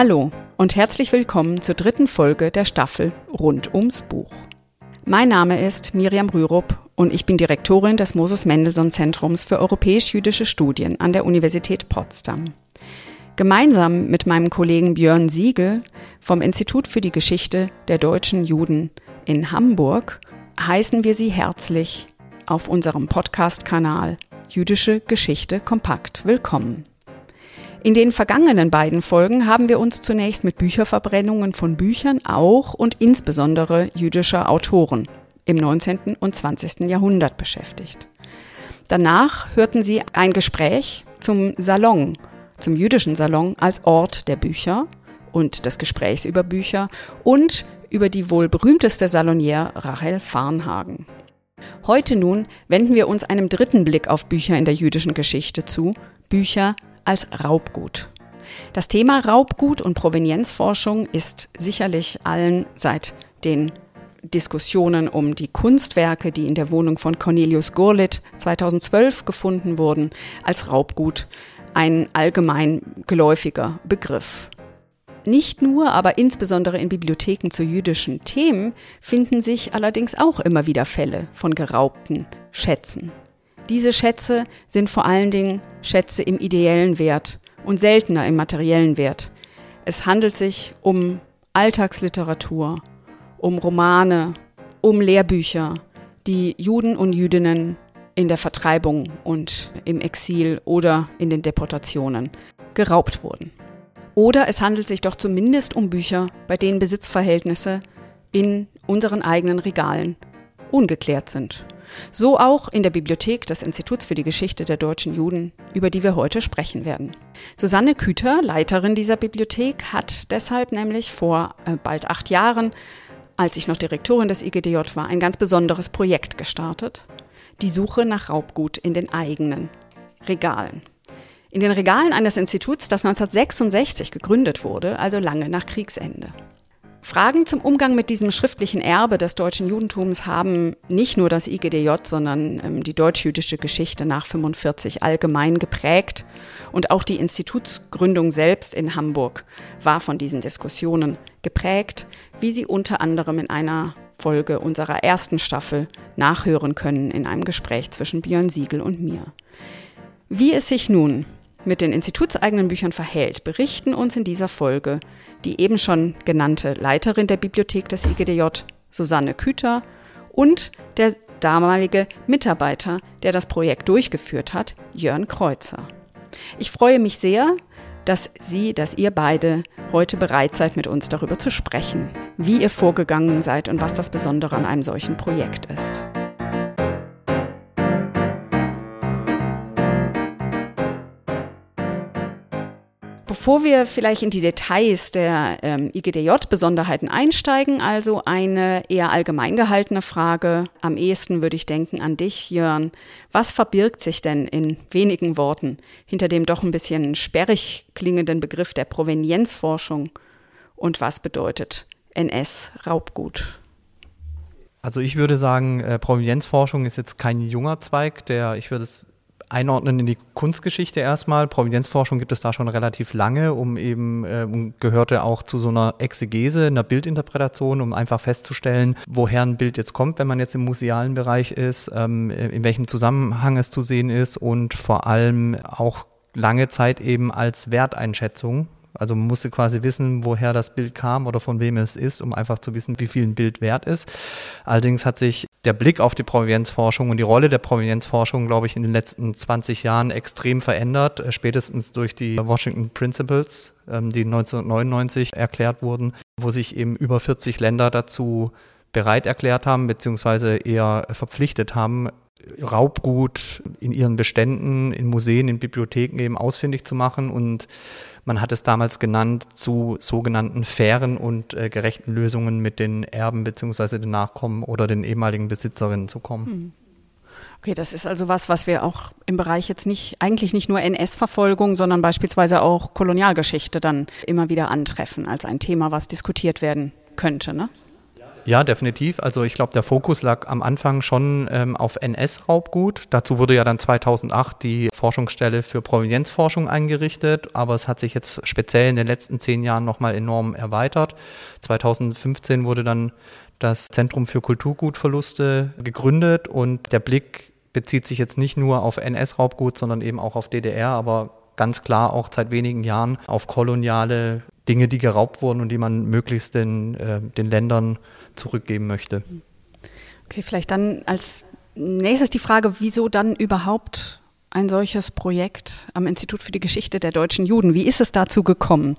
Hallo und herzlich willkommen zur dritten Folge der Staffel Rund ums Buch. Mein Name ist Miriam Rürup und ich bin Direktorin des Moses Mendelssohn Zentrums für europäisch-jüdische Studien an der Universität Potsdam. Gemeinsam mit meinem Kollegen Björn Siegel vom Institut für die Geschichte der deutschen Juden in Hamburg heißen wir Sie herzlich auf unserem Podcast-Kanal Jüdische Geschichte kompakt willkommen. In den vergangenen beiden Folgen haben wir uns zunächst mit Bücherverbrennungen von Büchern auch und insbesondere jüdischer Autoren im 19. und 20. Jahrhundert beschäftigt. Danach hörten Sie ein Gespräch zum Salon, zum jüdischen Salon als Ort der Bücher und des Gesprächs über Bücher und über die wohl berühmteste Salonière Rachel Farnhagen. Heute nun wenden wir uns einem dritten Blick auf Bücher in der jüdischen Geschichte zu, Bücher als Raubgut. Das Thema Raubgut und Provenienzforschung ist sicherlich allen seit den Diskussionen um die Kunstwerke, die in der Wohnung von Cornelius Gurlitt 2012 gefunden wurden, als Raubgut ein allgemein geläufiger Begriff. Nicht nur, aber insbesondere in Bibliotheken zu jüdischen Themen finden sich allerdings auch immer wieder Fälle von geraubten Schätzen. Diese Schätze sind vor allen Dingen Schätze im ideellen Wert und seltener im materiellen Wert. Es handelt sich um Alltagsliteratur, um Romane, um Lehrbücher, die Juden und Jüdinnen in der Vertreibung und im Exil oder in den Deportationen geraubt wurden. Oder es handelt sich doch zumindest um Bücher, bei denen Besitzverhältnisse in unseren eigenen Regalen ungeklärt sind. So auch in der Bibliothek des Instituts für die Geschichte der deutschen Juden, über die wir heute sprechen werden. Susanne Küter, Leiterin dieser Bibliothek, hat deshalb nämlich vor äh, bald acht Jahren, als ich noch Direktorin des IGDJ war, ein ganz besonderes Projekt gestartet. Die Suche nach Raubgut in den eigenen Regalen. In den Regalen eines Instituts, das 1966 gegründet wurde, also lange nach Kriegsende. Fragen zum Umgang mit diesem schriftlichen Erbe des deutschen Judentums haben nicht nur das IGDJ, sondern ähm, die deutsch-jüdische Geschichte nach 45 allgemein geprägt. Und auch die Institutsgründung selbst in Hamburg war von diesen Diskussionen geprägt, wie Sie unter anderem in einer Folge unserer ersten Staffel nachhören können in einem Gespräch zwischen Björn Siegel und mir. Wie es sich nun mit den institutseigenen Büchern verhält, berichten uns in dieser Folge die eben schon genannte Leiterin der Bibliothek des IGDJ, Susanne Küter, und der damalige Mitarbeiter, der das Projekt durchgeführt hat, Jörn Kreuzer. Ich freue mich sehr, dass Sie, dass ihr beide heute bereit seid, mit uns darüber zu sprechen, wie ihr vorgegangen seid und was das Besondere an einem solchen Projekt ist. Bevor wir vielleicht in die Details der ähm, IGDJ-Besonderheiten einsteigen, also eine eher allgemein gehaltene Frage. Am ehesten würde ich denken an dich, Jörn. Was verbirgt sich denn in wenigen Worten hinter dem doch ein bisschen sperrig klingenden Begriff der Provenienzforschung? Und was bedeutet NS-Raubgut? Also ich würde sagen, äh, Provenienzforschung ist jetzt kein junger Zweig, der, ich würde es einordnen in die Kunstgeschichte erstmal. Provenienzforschung gibt es da schon relativ lange, um eben äh, gehörte auch zu so einer Exegese, einer Bildinterpretation, um einfach festzustellen, woher ein Bild jetzt kommt, wenn man jetzt im musealen Bereich ist, ähm, in welchem Zusammenhang es zu sehen ist und vor allem auch lange Zeit eben als Werteinschätzung also man musste quasi wissen, woher das Bild kam oder von wem es ist, um einfach zu wissen, wie viel ein Bild wert ist. Allerdings hat sich der Blick auf die Provenienzforschung und die Rolle der Provenienzforschung, glaube ich, in den letzten 20 Jahren extrem verändert, äh, spätestens durch die Washington Principles, ähm, die 1999 erklärt wurden, wo sich eben über 40 Länder dazu bereit erklärt haben, beziehungsweise eher verpflichtet haben, Raubgut in ihren Beständen, in Museen, in Bibliotheken eben ausfindig zu machen. Und man hat es damals genannt, zu sogenannten fairen und äh, gerechten Lösungen mit den Erben bzw. den Nachkommen oder den ehemaligen Besitzerinnen zu kommen. Hm. Okay, das ist also was, was wir auch im Bereich jetzt nicht, eigentlich nicht nur NS-Verfolgung, sondern beispielsweise auch Kolonialgeschichte dann immer wieder antreffen als ein Thema, was diskutiert werden könnte, ne? Ja, definitiv. Also ich glaube, der Fokus lag am Anfang schon ähm, auf NS-Raubgut. Dazu wurde ja dann 2008 die Forschungsstelle für Provenienzforschung eingerichtet, aber es hat sich jetzt speziell in den letzten zehn Jahren nochmal enorm erweitert. 2015 wurde dann das Zentrum für Kulturgutverluste gegründet und der Blick bezieht sich jetzt nicht nur auf NS-Raubgut, sondern eben auch auf DDR, aber ganz klar auch seit wenigen Jahren auf koloniale Dinge, die geraubt wurden und die man möglichst den, äh, den Ländern zurückgeben möchte. Okay, vielleicht dann als nächstes die Frage, wieso dann überhaupt ein solches Projekt am Institut für die Geschichte der deutschen Juden? Wie ist es dazu gekommen?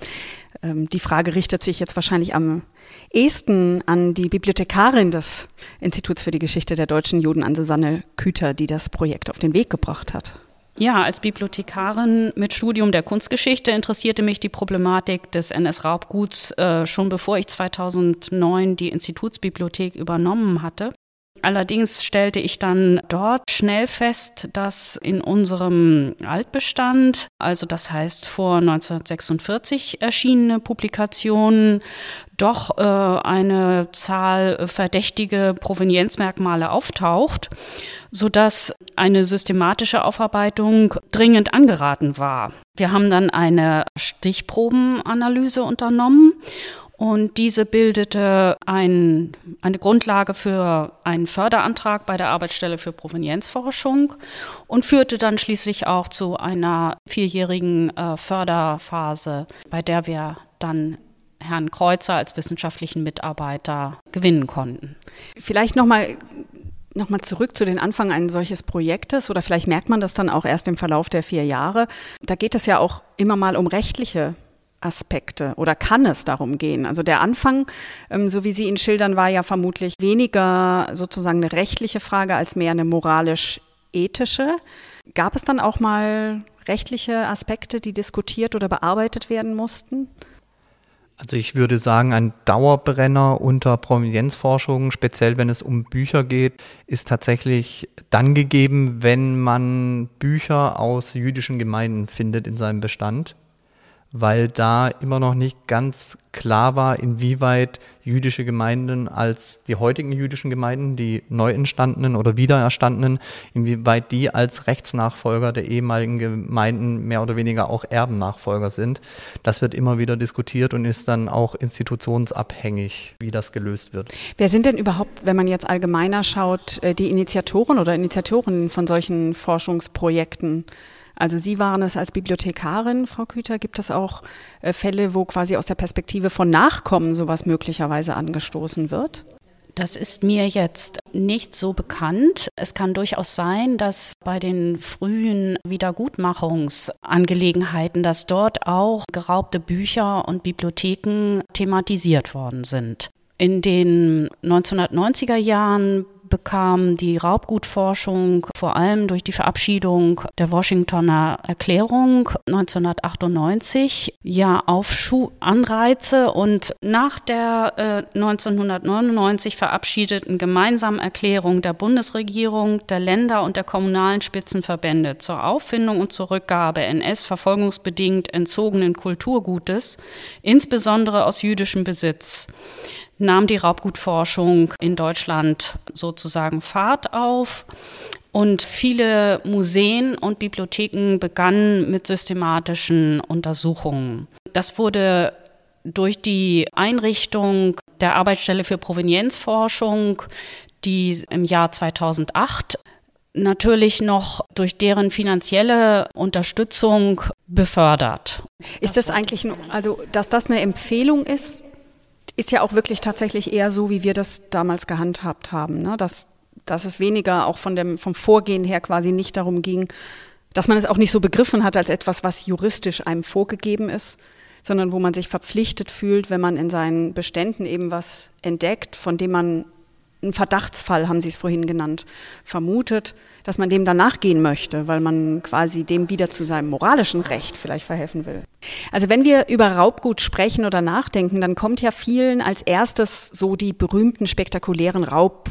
Ähm, die Frage richtet sich jetzt wahrscheinlich am ehesten an die Bibliothekarin des Instituts für die Geschichte der deutschen Juden, an Susanne Küter, die das Projekt auf den Weg gebracht hat. Ja, als Bibliothekarin mit Studium der Kunstgeschichte interessierte mich die Problematik des NS-Raubguts äh, schon bevor ich 2009 die Institutsbibliothek übernommen hatte. Allerdings stellte ich dann dort schnell fest, dass in unserem Altbestand, also das heißt vor 1946 erschienene Publikationen, doch äh, eine Zahl verdächtige Provenienzmerkmale auftaucht, sodass eine systematische Aufarbeitung dringend angeraten war. Wir haben dann eine Stichprobenanalyse unternommen und diese bildete ein, eine Grundlage für einen Förderantrag bei der Arbeitsstelle für Provenienzforschung und führte dann schließlich auch zu einer vierjährigen äh, Förderphase, bei der wir dann Herrn Kreuzer als wissenschaftlichen Mitarbeiter gewinnen konnten. Vielleicht nochmal Nochmal zurück zu den Anfang eines solches Projektes oder vielleicht merkt man das dann auch erst im Verlauf der vier Jahre. Da geht es ja auch immer mal um rechtliche Aspekte oder kann es darum gehen? Also der Anfang, ähm, so wie Sie ihn schildern, war ja vermutlich weniger sozusagen eine rechtliche Frage als mehr eine moralisch-ethische. Gab es dann auch mal rechtliche Aspekte, die diskutiert oder bearbeitet werden mussten? Also ich würde sagen, ein Dauerbrenner unter Provenienzforschung, speziell wenn es um Bücher geht, ist tatsächlich dann gegeben, wenn man Bücher aus jüdischen Gemeinden findet in seinem Bestand weil da immer noch nicht ganz klar war, inwieweit jüdische Gemeinden als die heutigen jüdischen Gemeinden, die neu entstandenen oder wiedererstandenen, inwieweit die als Rechtsnachfolger der ehemaligen Gemeinden mehr oder weniger auch Erbennachfolger sind. Das wird immer wieder diskutiert und ist dann auch institutionsabhängig, wie das gelöst wird. Wer sind denn überhaupt, wenn man jetzt allgemeiner schaut, äh, die Initiatoren oder Initiatorinnen von solchen Forschungsprojekten? Also Sie waren es als Bibliothekarin, Frau Küter. Gibt es auch äh, Fälle, wo quasi aus der Perspektive von Nachkommen sowas möglicherweise angestoßen wird? Das ist mir jetzt nicht so bekannt. Es kann durchaus sein, dass bei den frühen Wiedergutmachungsangelegenheiten, dass dort auch geraubte Bücher und Bibliotheken thematisiert worden sind. In den 1990er Jahren bekam die Raubgutforschung vor allem durch die Verabschiedung der Washingtoner Erklärung 1998 ja Aufschuh-Anreize und nach der äh, 1999 verabschiedeten gemeinsamen Erklärung der Bundesregierung, der Länder und der kommunalen Spitzenverbände zur Auffindung und zur Rückgabe NS-verfolgungsbedingt entzogenen Kulturgutes, insbesondere aus jüdischem Besitz, nahm die Raubgutforschung in Deutschland sozusagen Fahrt auf. Und viele Museen und Bibliotheken begannen mit systematischen Untersuchungen. Das wurde durch die Einrichtung der Arbeitsstelle für Provenienzforschung, die im Jahr 2008 natürlich noch durch deren finanzielle Unterstützung befördert. Ist das, das eigentlich, also dass das eine Empfehlung ist, ist ja auch wirklich tatsächlich eher so, wie wir das damals gehandhabt haben, ne? dass, dass es weniger auch von dem, vom Vorgehen her quasi nicht darum ging, dass man es auch nicht so begriffen hat als etwas, was juristisch einem vorgegeben ist, sondern wo man sich verpflichtet fühlt, wenn man in seinen Beständen eben was entdeckt, von dem man einen Verdachtsfall, haben Sie es vorhin genannt, vermutet, dass man dem danach gehen möchte, weil man quasi dem wieder zu seinem moralischen Recht vielleicht verhelfen will. Also wenn wir über Raubgut sprechen oder nachdenken, dann kommt ja vielen als erstes so die berühmten spektakulären Raub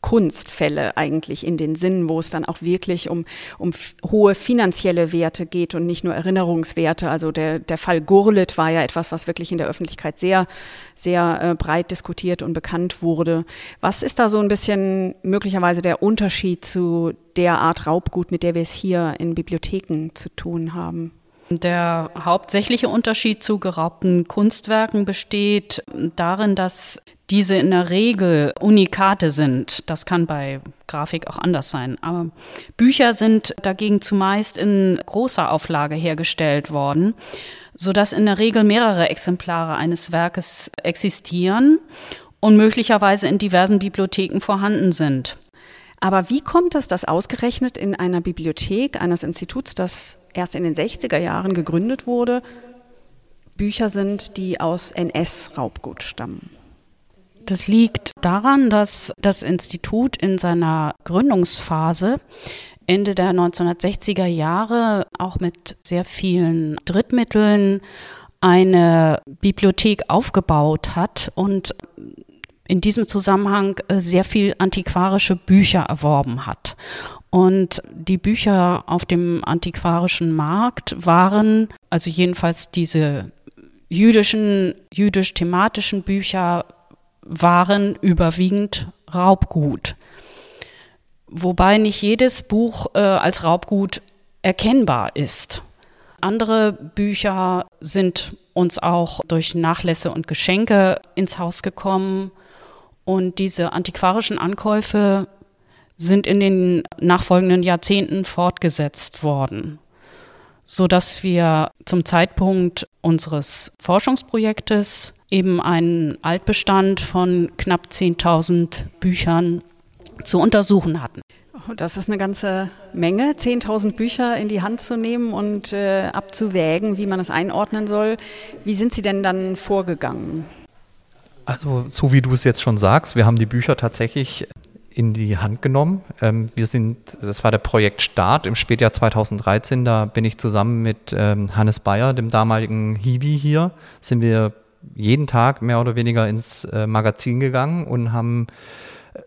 Kunstfälle eigentlich in den Sinn, wo es dann auch wirklich um, um hohe finanzielle Werte geht und nicht nur Erinnerungswerte. Also der, der Fall Gurlit war ja etwas, was wirklich in der Öffentlichkeit sehr, sehr äh, breit diskutiert und bekannt wurde. Was ist da so ein bisschen möglicherweise der Unterschied zu der Art Raubgut, mit der wir es hier in Bibliotheken zu tun haben? Der hauptsächliche Unterschied zu geraubten Kunstwerken besteht darin, dass diese in der Regel Unikate sind. Das kann bei Grafik auch anders sein. Aber Bücher sind dagegen zumeist in großer Auflage hergestellt worden, sodass in der Regel mehrere Exemplare eines Werkes existieren und möglicherweise in diversen Bibliotheken vorhanden sind. Aber wie kommt es, dass ausgerechnet in einer Bibliothek eines Instituts, das erst in den 60er Jahren gegründet wurde, Bücher sind, die aus NS-Raubgut stammen? Das liegt daran, dass das Institut in seiner Gründungsphase Ende der 1960er Jahre auch mit sehr vielen Drittmitteln eine Bibliothek aufgebaut hat und in diesem Zusammenhang äh, sehr viel antiquarische Bücher erworben hat. Und die Bücher auf dem antiquarischen Markt waren, also jedenfalls diese jüdischen, jüdisch-thematischen Bücher, waren überwiegend Raubgut. Wobei nicht jedes Buch äh, als Raubgut erkennbar ist. Andere Bücher sind uns auch durch Nachlässe und Geschenke ins Haus gekommen. Und diese antiquarischen Ankäufe sind in den nachfolgenden Jahrzehnten fortgesetzt worden, sodass wir zum Zeitpunkt unseres Forschungsprojektes eben einen Altbestand von knapp 10.000 Büchern zu untersuchen hatten. Oh, das ist eine ganze Menge, 10.000 Bücher in die Hand zu nehmen und äh, abzuwägen, wie man es einordnen soll. Wie sind Sie denn dann vorgegangen? Also, so wie du es jetzt schon sagst, wir haben die Bücher tatsächlich in die Hand genommen. Ähm, wir sind, das war der Projekt Start im Spätjahr 2013. Da bin ich zusammen mit ähm, Hannes Bayer, dem damaligen Hiwi hier, sind wir jeden Tag mehr oder weniger ins äh, Magazin gegangen und haben äh,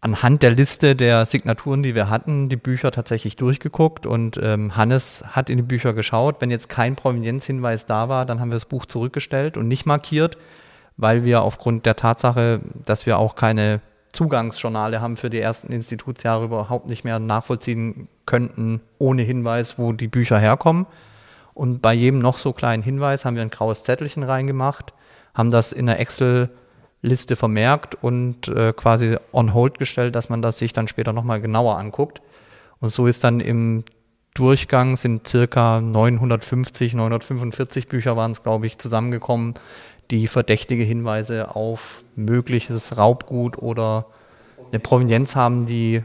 anhand der Liste der Signaturen, die wir hatten, die Bücher tatsächlich durchgeguckt und ähm, Hannes hat in die Bücher geschaut. Wenn jetzt kein Provenienzhinweis da war, dann haben wir das Buch zurückgestellt und nicht markiert weil wir aufgrund der Tatsache, dass wir auch keine Zugangsjournale haben für die ersten Institutsjahre überhaupt nicht mehr nachvollziehen könnten, ohne Hinweis, wo die Bücher herkommen. Und bei jedem noch so kleinen Hinweis haben wir ein graues Zettelchen reingemacht, haben das in der Excel-Liste vermerkt und äh, quasi on hold gestellt, dass man das sich dann später nochmal genauer anguckt. Und so ist dann im Durchgang sind circa 950, 945 Bücher waren es, glaube ich, zusammengekommen, die verdächtige Hinweise auf mögliches Raubgut oder eine Provenienz haben, die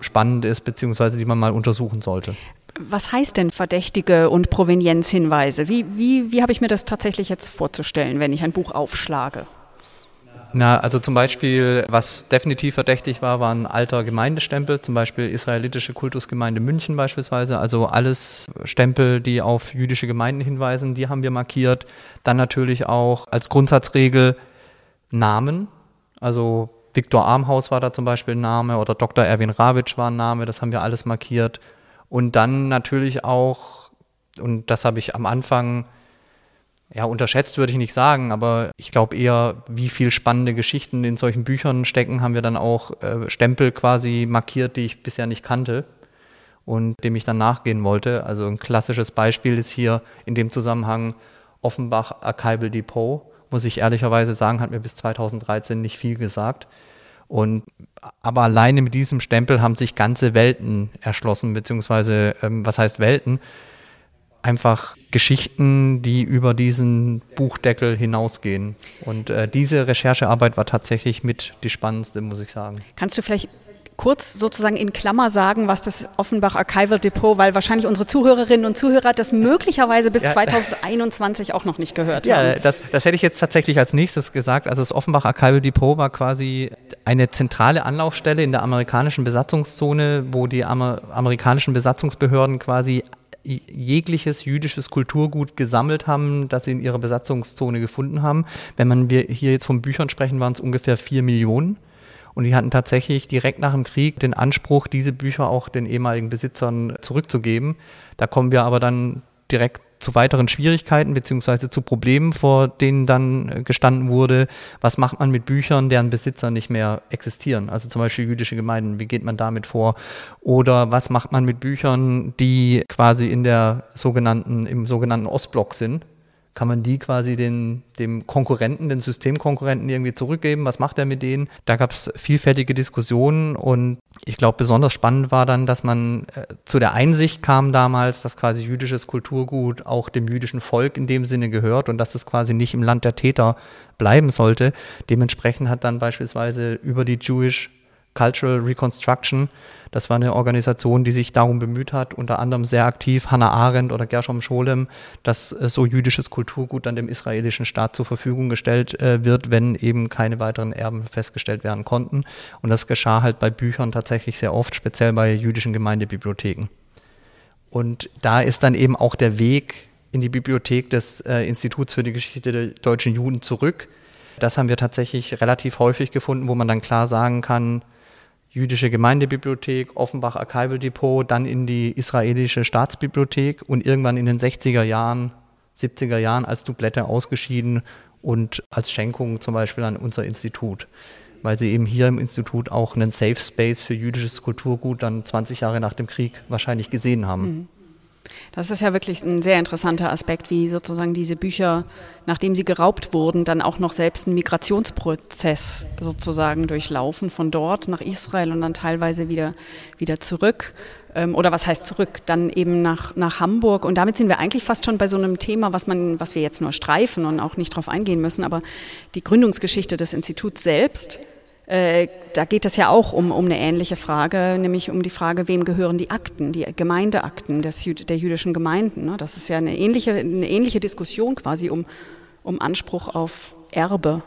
spannend ist, beziehungsweise die man mal untersuchen sollte. Was heißt denn verdächtige und Provenienzhinweise? Wie, wie, wie habe ich mir das tatsächlich jetzt vorzustellen, wenn ich ein Buch aufschlage? Na, also zum Beispiel, was definitiv verdächtig war, war ein alter Gemeindestempel, zum Beispiel israelitische Kultusgemeinde München beispielsweise. Also alles Stempel, die auf jüdische Gemeinden hinweisen, die haben wir markiert. Dann natürlich auch als Grundsatzregel Namen. Also Viktor Armhaus war da zum Beispiel ein Name oder Dr. Erwin Rawitsch war ein Name, das haben wir alles markiert. Und dann natürlich auch, und das habe ich am Anfang ja, unterschätzt würde ich nicht sagen, aber ich glaube eher, wie viel spannende Geschichten in solchen Büchern stecken, haben wir dann auch äh, Stempel quasi markiert, die ich bisher nicht kannte und dem ich dann nachgehen wollte. Also ein klassisches Beispiel ist hier in dem Zusammenhang Offenbach Archival Depot. Muss ich ehrlicherweise sagen, hat mir bis 2013 nicht viel gesagt. Und aber alleine mit diesem Stempel haben sich ganze Welten erschlossen, beziehungsweise ähm, was heißt Welten? Einfach Geschichten, die über diesen Buchdeckel hinausgehen. Und äh, diese Recherchearbeit war tatsächlich mit die spannendste, muss ich sagen. Kannst du vielleicht kurz sozusagen in Klammer sagen, was das Offenbach Archival Depot, weil wahrscheinlich unsere Zuhörerinnen und Zuhörer das möglicherweise bis ja. 2021 auch noch nicht gehört ja, haben. Ja, das, das hätte ich jetzt tatsächlich als nächstes gesagt. Also das Offenbach Archival Depot war quasi eine zentrale Anlaufstelle in der amerikanischen Besatzungszone, wo die Amer amerikanischen Besatzungsbehörden quasi jegliches jüdisches Kulturgut gesammelt haben, das sie in ihrer Besatzungszone gefunden haben. Wenn man wir hier jetzt von Büchern sprechen, waren es ungefähr vier Millionen. Und die hatten tatsächlich direkt nach dem Krieg den Anspruch, diese Bücher auch den ehemaligen Besitzern zurückzugeben. Da kommen wir aber dann direkt zu weiteren Schwierigkeiten beziehungsweise zu Problemen, vor denen dann äh, gestanden wurde. Was macht man mit Büchern, deren Besitzer nicht mehr existieren? Also zum Beispiel jüdische Gemeinden, wie geht man damit vor? Oder was macht man mit Büchern, die quasi in der sogenannten, im sogenannten Ostblock sind? Kann man die quasi den, dem Konkurrenten, den Systemkonkurrenten irgendwie zurückgeben? Was macht er mit denen? Da gab es vielfältige Diskussionen und ich glaube, besonders spannend war dann, dass man äh, zu der Einsicht kam damals, dass quasi jüdisches Kulturgut auch dem jüdischen Volk in dem Sinne gehört und dass es quasi nicht im Land der Täter bleiben sollte. Dementsprechend hat dann beispielsweise über die Jewish Cultural Reconstruction. Das war eine Organisation, die sich darum bemüht hat, unter anderem sehr aktiv Hannah Arendt oder Gershom Scholem, dass äh, so jüdisches Kulturgut dann dem israelischen Staat zur Verfügung gestellt äh, wird, wenn eben keine weiteren Erben festgestellt werden konnten. Und das geschah halt bei Büchern tatsächlich sehr oft, speziell bei jüdischen Gemeindebibliotheken. Und da ist dann eben auch der Weg in die Bibliothek des äh, Instituts für die Geschichte der deutschen Juden zurück. Das haben wir tatsächlich relativ häufig gefunden, wo man dann klar sagen kann, jüdische Gemeindebibliothek, Offenbach Archival Depot, dann in die israelische Staatsbibliothek und irgendwann in den 60er Jahren, 70er Jahren als Dublette ausgeschieden und als Schenkung zum Beispiel an unser Institut, weil sie eben hier im Institut auch einen Safe Space für jüdisches Kulturgut dann 20 Jahre nach dem Krieg wahrscheinlich gesehen haben. Mhm. Das ist ja wirklich ein sehr interessanter Aspekt, wie sozusagen diese Bücher, nachdem sie geraubt wurden, dann auch noch selbst einen Migrationsprozess sozusagen durchlaufen, von dort nach Israel und dann teilweise wieder, wieder zurück. Ähm, oder was heißt zurück? Dann eben nach, nach Hamburg. Und damit sind wir eigentlich fast schon bei so einem Thema, was, man, was wir jetzt nur streifen und auch nicht drauf eingehen müssen. Aber die Gründungsgeschichte des Instituts selbst äh, da geht es ja auch um, um eine ähnliche Frage, nämlich um die Frage, wem gehören die Akten, die Gemeindeakten des, der jüdischen Gemeinden. Ne? Das ist ja eine ähnliche, eine ähnliche Diskussion quasi um, um Anspruch auf Erbe.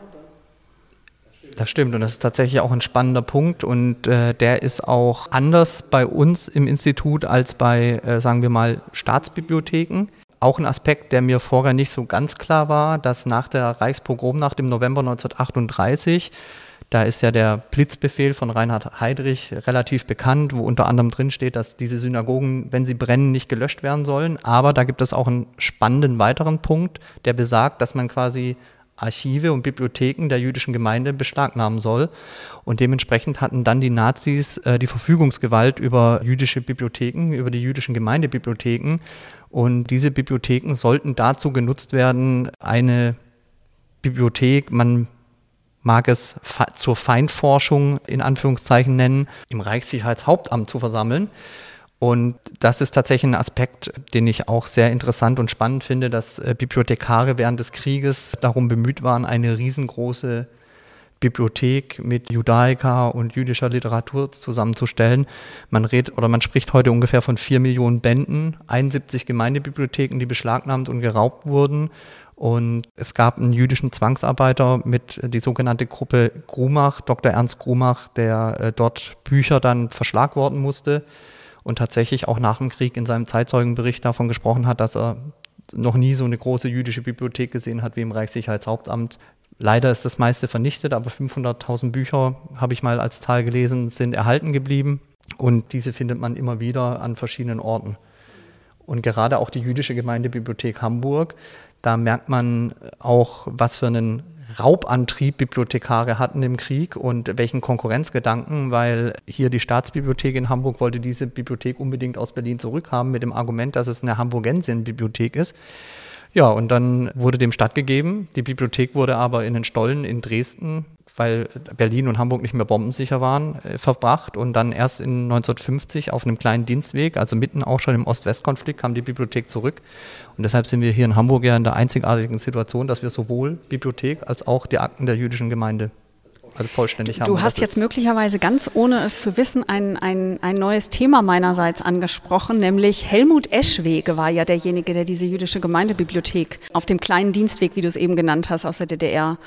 Das stimmt und das ist tatsächlich auch ein spannender Punkt und äh, der ist auch anders bei uns im Institut als bei, äh, sagen wir mal, Staatsbibliotheken. Auch ein Aspekt, der mir vorher nicht so ganz klar war, dass nach der Reichspogromnacht im November 1938 da ist ja der Blitzbefehl von Reinhard Heydrich relativ bekannt, wo unter anderem drin steht, dass diese Synagogen, wenn sie brennen, nicht gelöscht werden sollen. Aber da gibt es auch einen spannenden weiteren Punkt, der besagt, dass man quasi Archive und Bibliotheken der jüdischen Gemeinde beschlagnahmen soll. Und dementsprechend hatten dann die Nazis äh, die Verfügungsgewalt über jüdische Bibliotheken, über die jüdischen Gemeindebibliotheken. Und diese Bibliotheken sollten dazu genutzt werden, eine Bibliothek, man mag es zur Feindforschung in Anführungszeichen nennen, im Reichssicherheitshauptamt zu versammeln. Und das ist tatsächlich ein Aspekt, den ich auch sehr interessant und spannend finde, dass äh, Bibliothekare während des Krieges darum bemüht waren, eine riesengroße Bibliothek mit Judaika und jüdischer Literatur zusammenzustellen. Man redet oder man spricht heute ungefähr von vier Millionen Bänden, 71 Gemeindebibliotheken, die beschlagnahmt und geraubt wurden und es gab einen jüdischen Zwangsarbeiter mit die sogenannte Gruppe Grumach, Dr. Ernst Grumach, der äh, dort Bücher dann verschlagworten musste und tatsächlich auch nach dem Krieg in seinem Zeitzeugenbericht davon gesprochen hat, dass er noch nie so eine große jüdische Bibliothek gesehen hat wie im Reichssicherheitshauptamt. Leider ist das meiste vernichtet, aber 500.000 Bücher, habe ich mal als Zahl gelesen, sind erhalten geblieben und diese findet man immer wieder an verschiedenen Orten. Und gerade auch die jüdische Gemeindebibliothek Hamburg da merkt man auch, was für einen Raubantrieb Bibliothekare hatten im Krieg und welchen Konkurrenzgedanken, weil hier die Staatsbibliothek in Hamburg wollte diese Bibliothek unbedingt aus Berlin zurückhaben mit dem Argument, dass es eine Hamburgensienbibliothek ist. Ja, und dann wurde dem stattgegeben. Die Bibliothek wurde aber in den Stollen in Dresden weil Berlin und Hamburg nicht mehr bombensicher waren, äh, verbracht. Und dann erst in 1950 auf einem kleinen Dienstweg, also mitten auch schon im Ost-West-Konflikt, kam die Bibliothek zurück. Und deshalb sind wir hier in Hamburg ja in der einzigartigen Situation, dass wir sowohl Bibliothek als auch die Akten der jüdischen Gemeinde also vollständig haben. Du hast jetzt möglicherweise ganz ohne es zu wissen ein, ein, ein neues Thema meinerseits angesprochen, nämlich Helmut Eschwege war ja derjenige, der diese jüdische Gemeindebibliothek auf dem kleinen Dienstweg, wie du es eben genannt hast, aus der DDR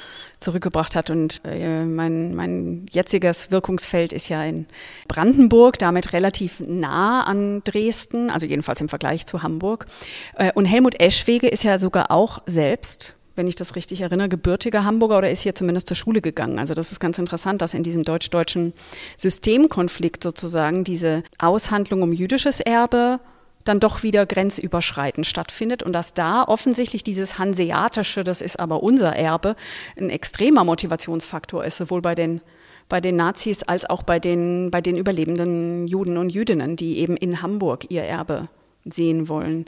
zurückgebracht hat. Und äh, mein, mein jetziges Wirkungsfeld ist ja in Brandenburg, damit relativ nah an Dresden, also jedenfalls im Vergleich zu Hamburg. Äh, und Helmut Eschwege ist ja sogar auch selbst wenn ich das richtig erinnere, gebürtiger Hamburger oder ist hier zumindest zur Schule gegangen. Also das ist ganz interessant, dass in diesem deutsch-deutschen Systemkonflikt sozusagen diese Aushandlung um jüdisches Erbe dann doch wieder grenzüberschreitend stattfindet und dass da offensichtlich dieses Hanseatische, das ist aber unser Erbe, ein extremer Motivationsfaktor ist, sowohl bei den bei den Nazis als auch bei den, bei den überlebenden Juden und Jüdinnen, die eben in Hamburg ihr Erbe sehen wollen.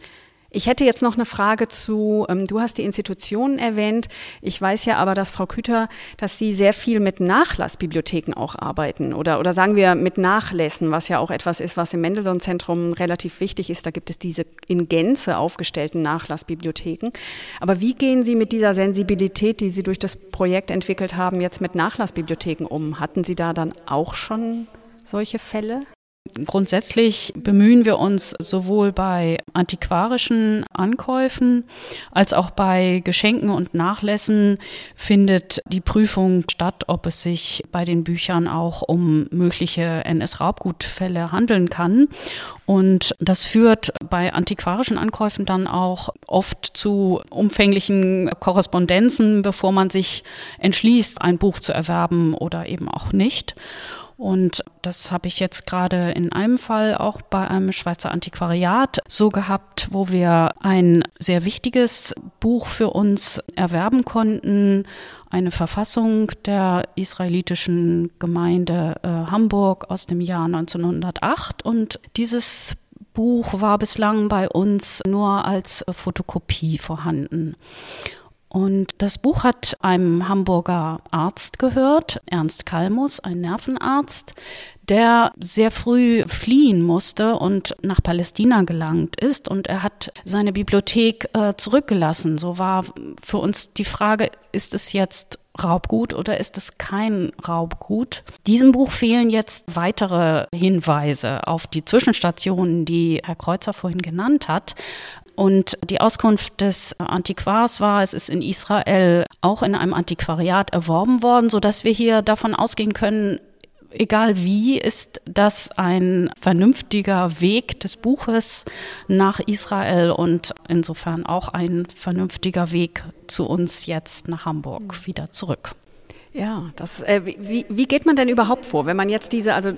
Ich hätte jetzt noch eine Frage zu, ähm, du hast die Institutionen erwähnt. Ich weiß ja aber, dass Frau Küter, dass Sie sehr viel mit Nachlassbibliotheken auch arbeiten oder, oder sagen wir mit Nachlässen, was ja auch etwas ist, was im Mendelssohn-Zentrum relativ wichtig ist. Da gibt es diese in Gänze aufgestellten Nachlassbibliotheken. Aber wie gehen Sie mit dieser Sensibilität, die Sie durch das Projekt entwickelt haben, jetzt mit Nachlassbibliotheken um? Hatten Sie da dann auch schon solche Fälle? Grundsätzlich bemühen wir uns sowohl bei antiquarischen Ankäufen als auch bei Geschenken und Nachlässen findet die Prüfung statt, ob es sich bei den Büchern auch um mögliche NS-Raubgutfälle handeln kann. Und das führt bei antiquarischen Ankäufen dann auch oft zu umfänglichen Korrespondenzen, bevor man sich entschließt, ein Buch zu erwerben oder eben auch nicht. Und das habe ich jetzt gerade in einem Fall auch bei einem Schweizer Antiquariat so gehabt, wo wir ein sehr wichtiges Buch für uns erwerben konnten, eine Verfassung der israelitischen Gemeinde äh, Hamburg aus dem Jahr 1908. Und dieses Buch war bislang bei uns nur als Fotokopie vorhanden. Und das Buch hat einem Hamburger Arzt gehört, Ernst Kalmus, ein Nervenarzt, der sehr früh fliehen musste und nach Palästina gelangt ist. Und er hat seine Bibliothek äh, zurückgelassen. So war für uns die Frage, ist es jetzt Raubgut oder ist es kein Raubgut? Diesem Buch fehlen jetzt weitere Hinweise auf die Zwischenstationen, die Herr Kreuzer vorhin genannt hat. Und die Auskunft des Antiquars war, es ist in Israel auch in einem Antiquariat erworben worden, sodass wir hier davon ausgehen können, egal wie, ist das ein vernünftiger Weg des Buches nach Israel und insofern auch ein vernünftiger Weg zu uns jetzt nach Hamburg wieder zurück. Ja, das, äh, wie, wie geht man denn überhaupt vor, wenn man jetzt diese, also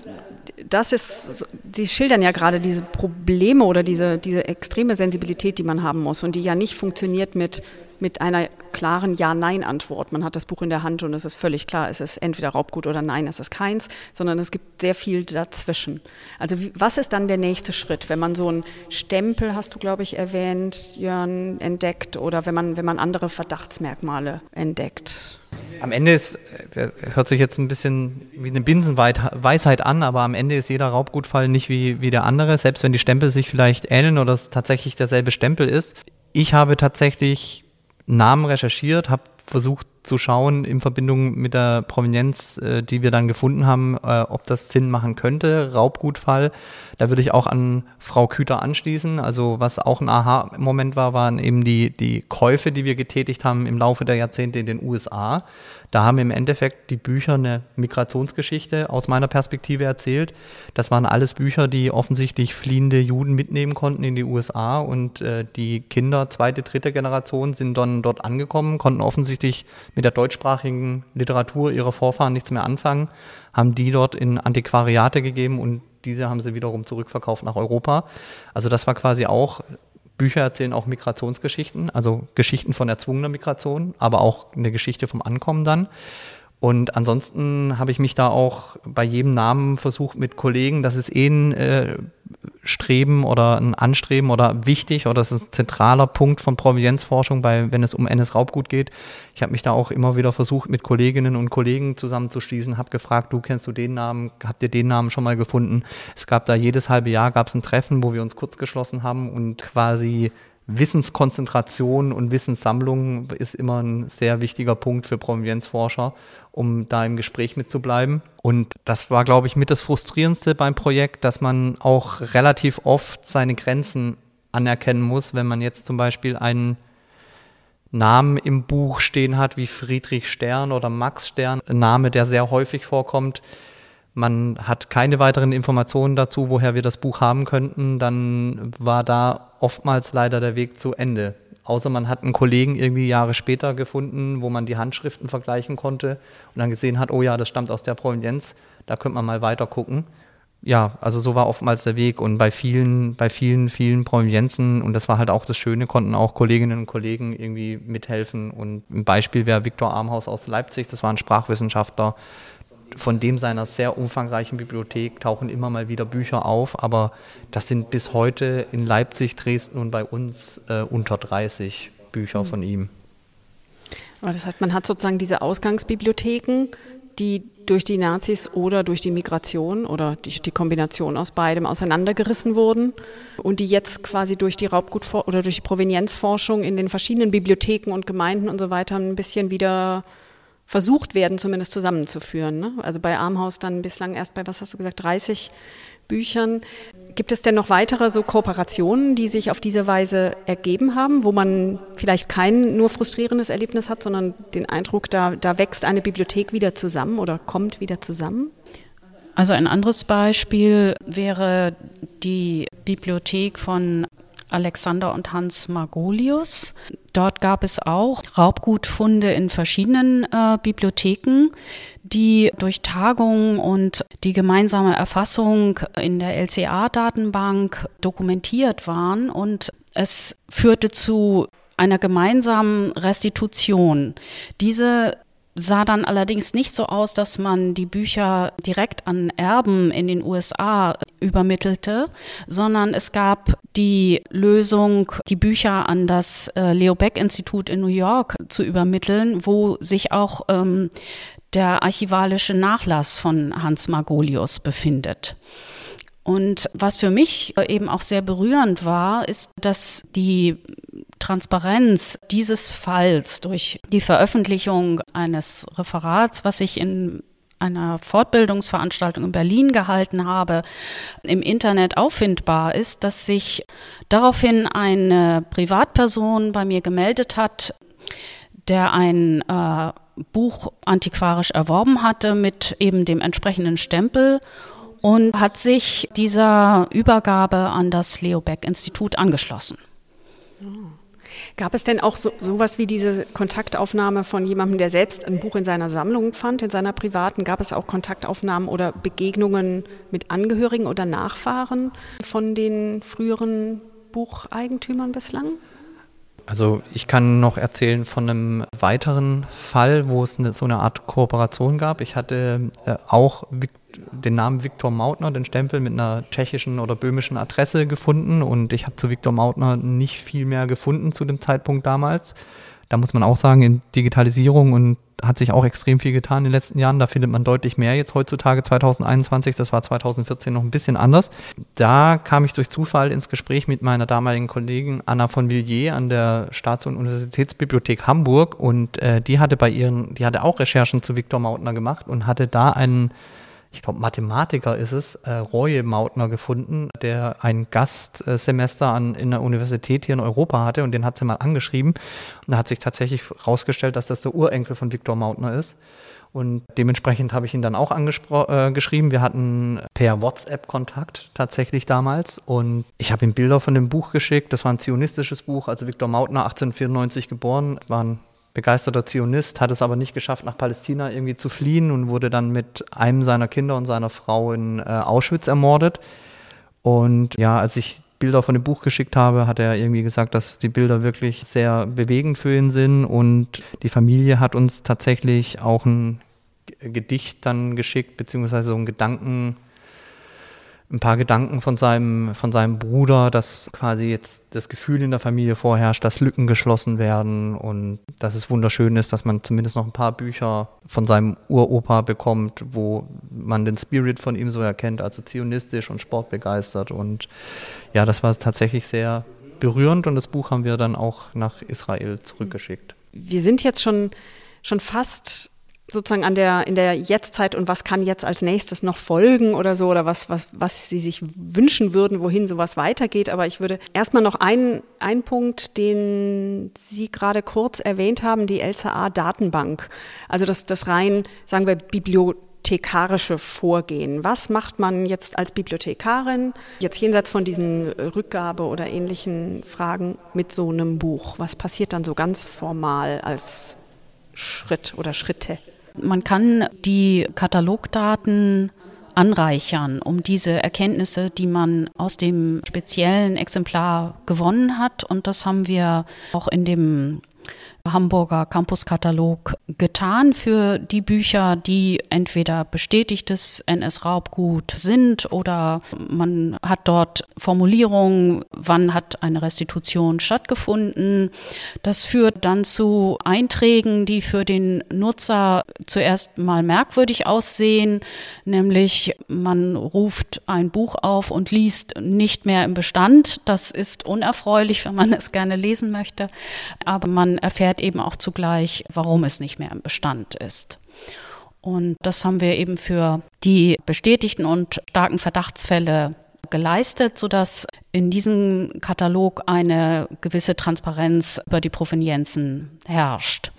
das ist, Sie schildern ja gerade diese Probleme oder diese, diese extreme Sensibilität, die man haben muss und die ja nicht funktioniert mit, mit einer klaren Ja-Nein-Antwort. Man hat das Buch in der Hand und es ist völlig klar, es ist entweder Raubgut oder nein, es ist keins, sondern es gibt sehr viel dazwischen. Also was ist dann der nächste Schritt, wenn man so einen Stempel, hast du glaube ich erwähnt, Jörn, entdeckt oder wenn man, wenn man andere Verdachtsmerkmale entdeckt? Am Ende ist, äh, hört sich jetzt ein bisschen wie eine Binsenweisheit an, aber am Ende ist jeder Raubgutfall nicht wie, wie der andere, selbst wenn die Stempel sich vielleicht ähneln oder es tatsächlich derselbe Stempel ist. Ich habe tatsächlich Namen recherchiert, habe versucht zu schauen in Verbindung mit der Provenienz, äh, die wir dann gefunden haben, äh, ob das Sinn machen könnte. Raubgutfall, da würde ich auch an Frau Küter anschließen. Also was auch ein Aha-Moment war, waren eben die, die Käufe, die wir getätigt haben im Laufe der Jahrzehnte in den USA. Da haben im Endeffekt die Bücher eine Migrationsgeschichte aus meiner Perspektive erzählt. Das waren alles Bücher, die offensichtlich fliehende Juden mitnehmen konnten in die USA und äh, die Kinder, zweite, dritte Generation, sind dann dort angekommen, konnten offensichtlich mit der deutschsprachigen Literatur ihrer Vorfahren nichts mehr anfangen, haben die dort in Antiquariate gegeben und diese haben sie wiederum zurückverkauft nach Europa. Also das war quasi auch Bücher erzählen auch Migrationsgeschichten, also Geschichten von erzwungener Migration, aber auch eine Geschichte vom Ankommen dann. Und ansonsten habe ich mich da auch bei jedem Namen versucht mit Kollegen, das ist eh ein äh, Streben oder ein Anstreben oder wichtig oder das ist ein zentraler Punkt von Provenienzforschung, bei, wenn es um NS-Raubgut geht. Ich habe mich da auch immer wieder versucht, mit Kolleginnen und Kollegen zusammenzuschließen, habe gefragt, du kennst du den Namen, habt ihr den Namen schon mal gefunden? Es gab da jedes halbe Jahr gab es ein Treffen, wo wir uns kurz geschlossen haben und quasi Wissenskonzentration und Wissenssammlung ist immer ein sehr wichtiger Punkt für Provenienzforscher, um da im Gespräch mitzubleiben. Und das war, glaube ich, mit das Frustrierendste beim Projekt, dass man auch relativ oft seine Grenzen anerkennen muss, wenn man jetzt zum Beispiel einen Namen im Buch stehen hat, wie Friedrich Stern oder Max Stern, ein Name, der sehr häufig vorkommt, man hat keine weiteren Informationen dazu, woher wir das Buch haben könnten, dann war da oftmals leider der Weg zu Ende. Außer man hat einen Kollegen irgendwie Jahre später gefunden, wo man die Handschriften vergleichen konnte und dann gesehen hat, oh ja, das stammt aus der Provenienz, da könnte man mal weiter gucken. Ja, also so war oftmals der Weg und bei vielen, bei vielen, vielen Provenienzen und das war halt auch das Schöne, konnten auch Kolleginnen und Kollegen irgendwie mithelfen und ein Beispiel wäre Viktor Armhaus aus Leipzig, das war ein Sprachwissenschaftler, von dem seiner sehr umfangreichen Bibliothek tauchen immer mal wieder Bücher auf, aber das sind bis heute in Leipzig, Dresden und bei uns äh, unter 30 Bücher mhm. von ihm. Aber das heißt, man hat sozusagen diese Ausgangsbibliotheken, die durch die Nazis oder durch die Migration oder die, die Kombination aus beidem auseinandergerissen wurden und die jetzt quasi durch die Raubgut- oder durch die Provenienzforschung in den verschiedenen Bibliotheken und Gemeinden und so weiter ein bisschen wieder versucht werden, zumindest zusammenzuführen. Ne? Also bei Armhaus dann bislang erst bei, was hast du gesagt, 30 Büchern. Gibt es denn noch weitere so Kooperationen, die sich auf diese Weise ergeben haben, wo man vielleicht kein nur frustrierendes Erlebnis hat, sondern den Eindruck, da, da wächst eine Bibliothek wieder zusammen oder kommt wieder zusammen? Also ein anderes Beispiel wäre die Bibliothek von Alexander und Hans Margolius. Dort gab es auch Raubgutfunde in verschiedenen äh, Bibliotheken, die durch Tagungen und die gemeinsame Erfassung in der LCA-Datenbank dokumentiert waren und es führte zu einer gemeinsamen Restitution. Diese sah dann allerdings nicht so aus, dass man die Bücher direkt an Erben in den USA übermittelte, sondern es gab die Lösung, die Bücher an das äh, Leo Beck Institut in New York zu übermitteln, wo sich auch ähm, der archivalische Nachlass von Hans Margolius befindet. Und was für mich eben auch sehr berührend war, ist, dass die Transparenz dieses Falls durch die Veröffentlichung eines Referats, was ich in einer Fortbildungsveranstaltung in Berlin gehalten habe, im Internet auffindbar ist, dass sich daraufhin eine Privatperson bei mir gemeldet hat, der ein äh, Buch antiquarisch erworben hatte mit eben dem entsprechenden Stempel und hat sich dieser Übergabe an das Leo Beck Institut angeschlossen. Oh. Gab es denn auch so, sowas wie diese Kontaktaufnahme von jemandem, der selbst ein Buch in seiner Sammlung fand, in seiner privaten? Gab es auch Kontaktaufnahmen oder Begegnungen mit Angehörigen oder Nachfahren von den früheren Bucheigentümern bislang? Also ich kann noch erzählen von einem weiteren Fall, wo es eine, so eine Art Kooperation gab. Ich hatte äh, auch den Namen Viktor Mautner, den Stempel mit einer tschechischen oder böhmischen Adresse gefunden und ich habe zu Viktor Mautner nicht viel mehr gefunden zu dem Zeitpunkt damals. Da muss man auch sagen, in Digitalisierung und hat sich auch extrem viel getan in den letzten Jahren. Da findet man deutlich mehr jetzt heutzutage 2021. Das war 2014 noch ein bisschen anders. Da kam ich durch Zufall ins Gespräch mit meiner damaligen Kollegin Anna von Villiers an der Staats- und Universitätsbibliothek Hamburg und äh, die hatte bei ihren, die hatte auch Recherchen zu Viktor Mautner gemacht und hatte da einen ich glaube, Mathematiker ist es, äh, Roy Mautner gefunden, der ein Gastsemester an, in der Universität hier in Europa hatte und den hat sie mal angeschrieben. Und da hat sich tatsächlich herausgestellt, dass das der Urenkel von Viktor Mautner ist. Und dementsprechend habe ich ihn dann auch angeschrieben. Äh, Wir hatten per WhatsApp Kontakt tatsächlich damals. Und ich habe ihm Bilder von dem Buch geschickt. Das war ein zionistisches Buch. Also Viktor Mautner, 1894 geboren, war ein begeisterter Zionist, hat es aber nicht geschafft, nach Palästina irgendwie zu fliehen und wurde dann mit einem seiner Kinder und seiner Frau in äh, Auschwitz ermordet. Und ja, als ich Bilder von dem Buch geschickt habe, hat er irgendwie gesagt, dass die Bilder wirklich sehr bewegend für ihn sind. Und die Familie hat uns tatsächlich auch ein Gedicht dann geschickt, beziehungsweise so ein Gedanken, ein paar Gedanken von seinem, von seinem Bruder, dass quasi jetzt das Gefühl in der Familie vorherrscht, dass Lücken geschlossen werden und dass es wunderschön ist, dass man zumindest noch ein paar Bücher von seinem Uropa bekommt, wo man den Spirit von ihm so erkennt, also zionistisch und sportbegeistert. Und ja, das war tatsächlich sehr berührend und das Buch haben wir dann auch nach Israel zurückgeschickt. Wir sind jetzt schon, schon fast sozusagen an der, in der Jetztzeit und was kann jetzt als nächstes noch folgen oder so oder was, was, was Sie sich wünschen würden, wohin sowas weitergeht. Aber ich würde erstmal noch einen, einen Punkt, den Sie gerade kurz erwähnt haben, die LCA-Datenbank. Also das, das rein, sagen wir, Bibliothek bibliothekarische Vorgehen? Was macht man jetzt als Bibliothekarin, jetzt jenseits von diesen Rückgabe oder ähnlichen Fragen mit so einem Buch? Was passiert dann so ganz formal als Schritt oder Schritte? Man kann die Katalogdaten anreichern, um diese Erkenntnisse, die man aus dem speziellen Exemplar gewonnen hat. Und das haben wir auch in dem Hamburger Campuskatalog getan für die Bücher, die entweder bestätigtes NS-Raubgut sind oder man hat dort Formulierungen, wann hat eine Restitution stattgefunden. Das führt dann zu Einträgen, die für den Nutzer zuerst mal merkwürdig aussehen, nämlich man ruft ein Buch auf und liest nicht mehr im Bestand. Das ist unerfreulich, wenn man es gerne lesen möchte, aber man erfährt erklärt eben auch zugleich, warum es nicht mehr im Bestand ist. Und das haben wir eben für die bestätigten und starken Verdachtsfälle geleistet, sodass in diesem Katalog eine gewisse Transparenz über die Provenienzen herrscht.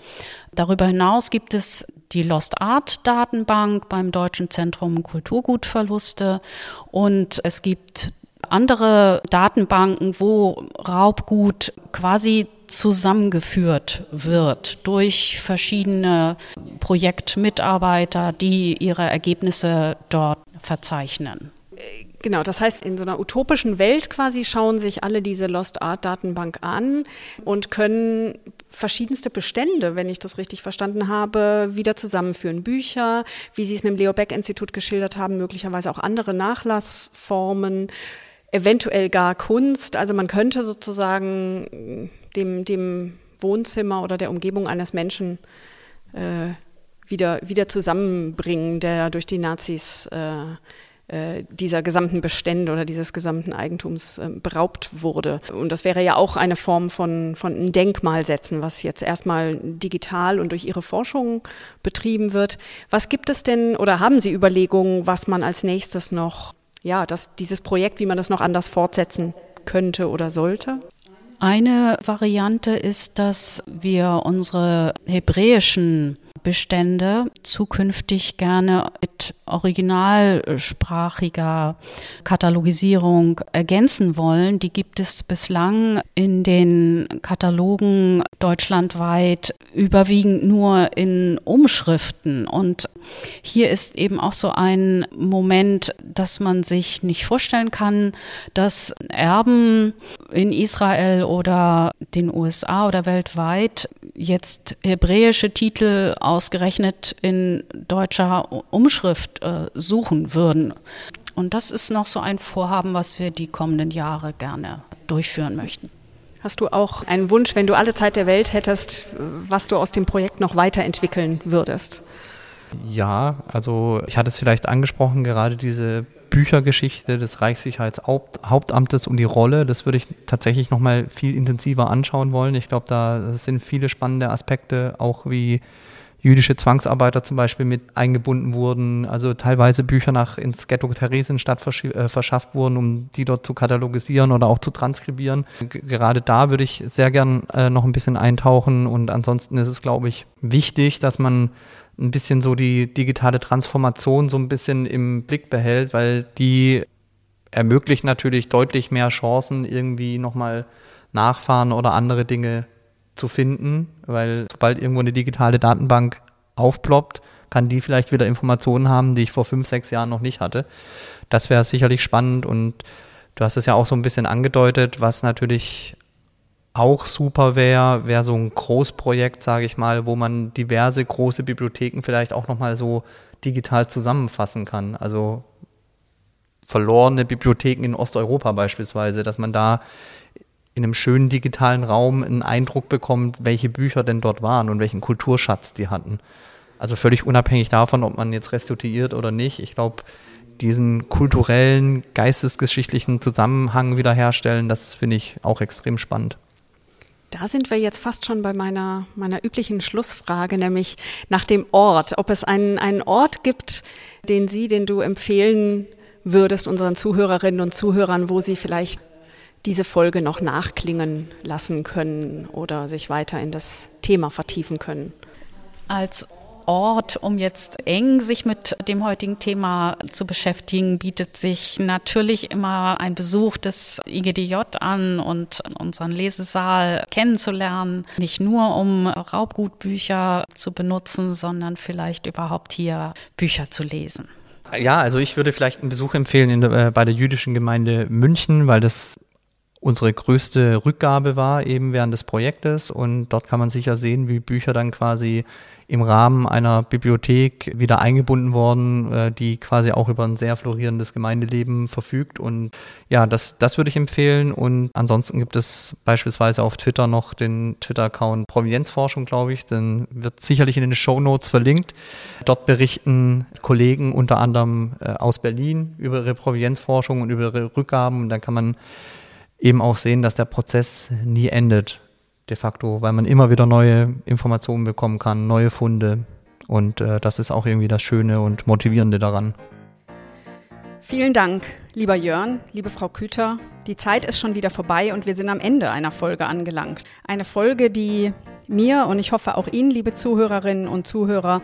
Darüber hinaus gibt es die Lost Art Datenbank beim Deutschen Zentrum Kulturgutverluste und es gibt andere Datenbanken, wo Raubgut quasi zusammengeführt wird durch verschiedene Projektmitarbeiter, die ihre Ergebnisse dort verzeichnen. Genau, das heißt, in so einer utopischen Welt quasi schauen sich alle diese Lost Art Datenbank an und können verschiedenste Bestände, wenn ich das richtig verstanden habe, wieder zusammenführen. Bücher, wie Sie es mit dem Leo Beck Institut geschildert haben, möglicherweise auch andere Nachlassformen, eventuell gar Kunst. Also man könnte sozusagen dem, dem Wohnzimmer oder der Umgebung eines Menschen äh, wieder, wieder zusammenbringen, der durch die Nazis äh, äh, dieser gesamten Bestände oder dieses gesamten Eigentums äh, beraubt wurde. Und das wäre ja auch eine Form von, von ein Denkmal setzen, was jetzt erstmal digital und durch Ihre Forschung betrieben wird. Was gibt es denn oder haben Sie Überlegungen, was man als nächstes noch ja, dass dieses Projekt, wie man das noch anders fortsetzen könnte oder sollte? Eine Variante ist, dass wir unsere hebräischen Bestände zukünftig gerne mit originalsprachiger Katalogisierung ergänzen wollen. Die gibt es bislang in den Katalogen deutschlandweit überwiegend nur in Umschriften. Und hier ist eben auch so ein Moment, dass man sich nicht vorstellen kann, dass Erben in Israel oder den USA oder weltweit jetzt hebräische Titel ausgerechnet in deutscher Umschrift äh, suchen würden. Und das ist noch so ein Vorhaben, was wir die kommenden Jahre gerne durchführen möchten. Hast du auch einen Wunsch, wenn du alle Zeit der Welt hättest, was du aus dem Projekt noch weiterentwickeln würdest? Ja, also ich hatte es vielleicht angesprochen, gerade diese Büchergeschichte des Reichssicherheitshauptamtes und die Rolle, das würde ich tatsächlich nochmal viel intensiver anschauen wollen. Ich glaube, da sind viele spannende Aspekte, auch wie jüdische Zwangsarbeiter zum Beispiel mit eingebunden wurden, also teilweise Bücher nach ins Ghetto Theresienstadt äh, verschafft wurden, um die dort zu katalogisieren oder auch zu transkribieren. G gerade da würde ich sehr gern äh, noch ein bisschen eintauchen und ansonsten ist es, glaube ich, wichtig, dass man ein bisschen so die digitale Transformation so ein bisschen im Blick behält, weil die ermöglicht natürlich deutlich mehr Chancen, irgendwie nochmal nachfahren oder andere Dinge zu finden, weil sobald irgendwo eine digitale Datenbank aufploppt, kann die vielleicht wieder Informationen haben, die ich vor fünf, sechs Jahren noch nicht hatte. Das wäre sicherlich spannend und du hast es ja auch so ein bisschen angedeutet, was natürlich auch super wäre, wäre so ein Großprojekt, sage ich mal, wo man diverse große Bibliotheken vielleicht auch nochmal so digital zusammenfassen kann. Also verlorene Bibliotheken in Osteuropa beispielsweise, dass man da in einem schönen digitalen Raum einen Eindruck bekommt, welche Bücher denn dort waren und welchen Kulturschatz die hatten. Also völlig unabhängig davon, ob man jetzt restituiert oder nicht. Ich glaube, diesen kulturellen, geistesgeschichtlichen Zusammenhang wiederherstellen, das finde ich auch extrem spannend. Da sind wir jetzt fast schon bei meiner, meiner üblichen Schlussfrage, nämlich nach dem Ort. Ob es einen, einen Ort gibt, den Sie, den du empfehlen würdest unseren Zuhörerinnen und Zuhörern, wo sie vielleicht diese Folge noch nachklingen lassen können oder sich weiter in das Thema vertiefen können. Als Ort, um jetzt eng sich mit dem heutigen Thema zu beschäftigen, bietet sich natürlich immer ein Besuch des IGDJ an und unseren Lesesaal kennenzulernen. Nicht nur um Raubgutbücher zu benutzen, sondern vielleicht überhaupt hier Bücher zu lesen. Ja, also ich würde vielleicht einen Besuch empfehlen der, äh, bei der jüdischen Gemeinde München, weil das unsere größte Rückgabe war eben während des Projektes und dort kann man sicher sehen, wie Bücher dann quasi im Rahmen einer Bibliothek wieder eingebunden worden, äh, die quasi auch über ein sehr florierendes Gemeindeleben verfügt. Und ja, das, das würde ich empfehlen. Und ansonsten gibt es beispielsweise auf Twitter noch den Twitter-Account Provenienzforschung, glaube ich. Den wird sicherlich in den Show Notes verlinkt. Dort berichten Kollegen unter anderem äh, aus Berlin über ihre Provenienzforschung und über ihre Rückgaben. Und dann kann man eben auch sehen, dass der Prozess nie endet, de facto, weil man immer wieder neue Informationen bekommen kann, neue Funde. Und äh, das ist auch irgendwie das Schöne und Motivierende daran. Vielen Dank, lieber Jörn, liebe Frau Küter. Die Zeit ist schon wieder vorbei und wir sind am Ende einer Folge angelangt. Eine Folge, die mir und ich hoffe auch Ihnen, liebe Zuhörerinnen und Zuhörer,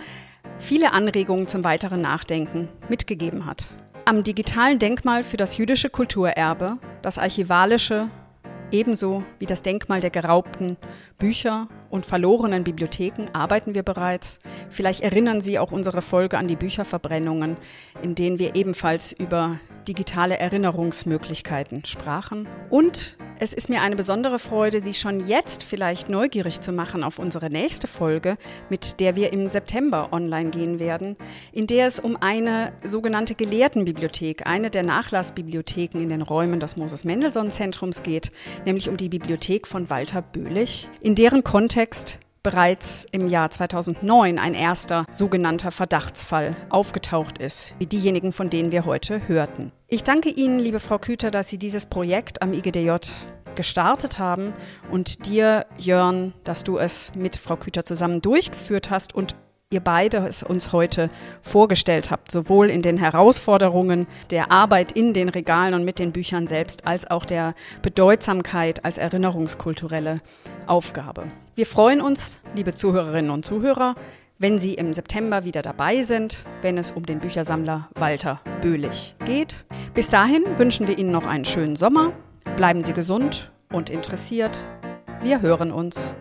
viele Anregungen zum weiteren Nachdenken mitgegeben hat. Am digitalen Denkmal für das jüdische Kulturerbe, das archivalische ebenso wie das Denkmal der geraubten Bücher und verlorenen Bibliotheken arbeiten wir bereits. Vielleicht erinnern Sie auch unsere Folge an die Bücherverbrennungen, in denen wir ebenfalls über digitale Erinnerungsmöglichkeiten sprachen. Und es ist mir eine besondere Freude, Sie schon jetzt vielleicht neugierig zu machen auf unsere nächste Folge, mit der wir im September online gehen werden, in der es um eine sogenannte Gelehrtenbibliothek, eine der Nachlassbibliotheken in den Räumen des Moses-Mendelssohn-Zentrums geht, nämlich um die Bibliothek von Walter Böhlich, in deren Kontext bereits im Jahr 2009 ein erster sogenannter Verdachtsfall aufgetaucht ist, wie diejenigen, von denen wir heute hörten. Ich danke Ihnen, liebe Frau Küter, dass Sie dieses Projekt am IGDJ gestartet haben und dir, Jörn, dass du es mit Frau Küter zusammen durchgeführt hast und ihr beide es uns heute vorgestellt habt, sowohl in den Herausforderungen der Arbeit in den Regalen und mit den Büchern selbst, als auch der Bedeutsamkeit als erinnerungskulturelle Aufgabe. Wir freuen uns, liebe Zuhörerinnen und Zuhörer, wenn Sie im September wieder dabei sind, wenn es um den Büchersammler Walter Böhlich geht. Bis dahin wünschen wir Ihnen noch einen schönen Sommer. Bleiben Sie gesund und interessiert. Wir hören uns.